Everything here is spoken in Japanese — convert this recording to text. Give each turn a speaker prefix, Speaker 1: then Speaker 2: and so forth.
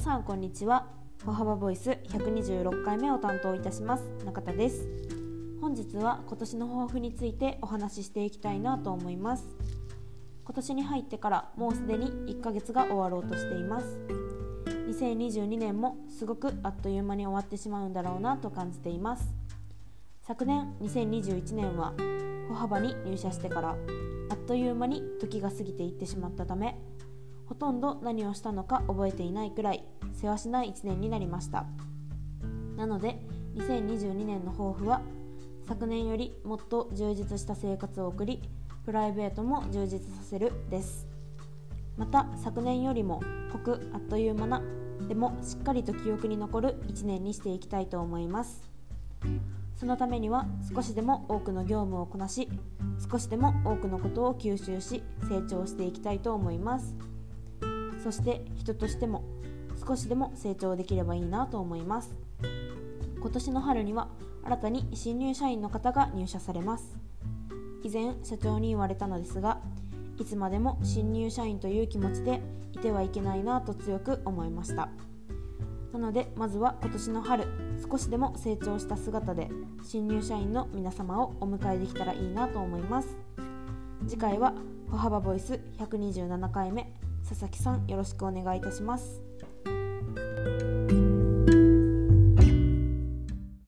Speaker 1: さんこんにちは。歩幅ボイス126回目を担当いたします。中田です。本日は今年の抱負についてお話ししていきたいなと思います。今年に入ってからもうすでに1ヶ月が終わろうとしています。2022年もすごくあっという間に終わってしまうんだろうなと感じています。昨年2021年は歩幅に入社してからあっという間に時が過ぎていってしまったためほとんど何をしたのか覚えていないくらい世話しない1年になりました。なので2022年の抱負は昨年よりもっと充実した生活を送りプライベートも充実させるです。また昨年よりも濃くあっという間なでもしっかりと記憶に残る1年にしていきたいと思います。そのためには少しでも多くの業務をこなし少しでも多くのことを吸収し成長していきたいと思います。そして人としても少しでも成長できればいいなと思います。今年の春には新たに新入社員の方が入社されます。以前社長に言われたのですがいつまでも新入社員という気持ちでいてはいけないなと強く思いました。なのでまずは今年の春少しでも成長した姿で新入社員の皆様をお迎えできたらいいなと思います。次回は歩幅ボイス127回目。佐々木さんよろしくお願いいたします。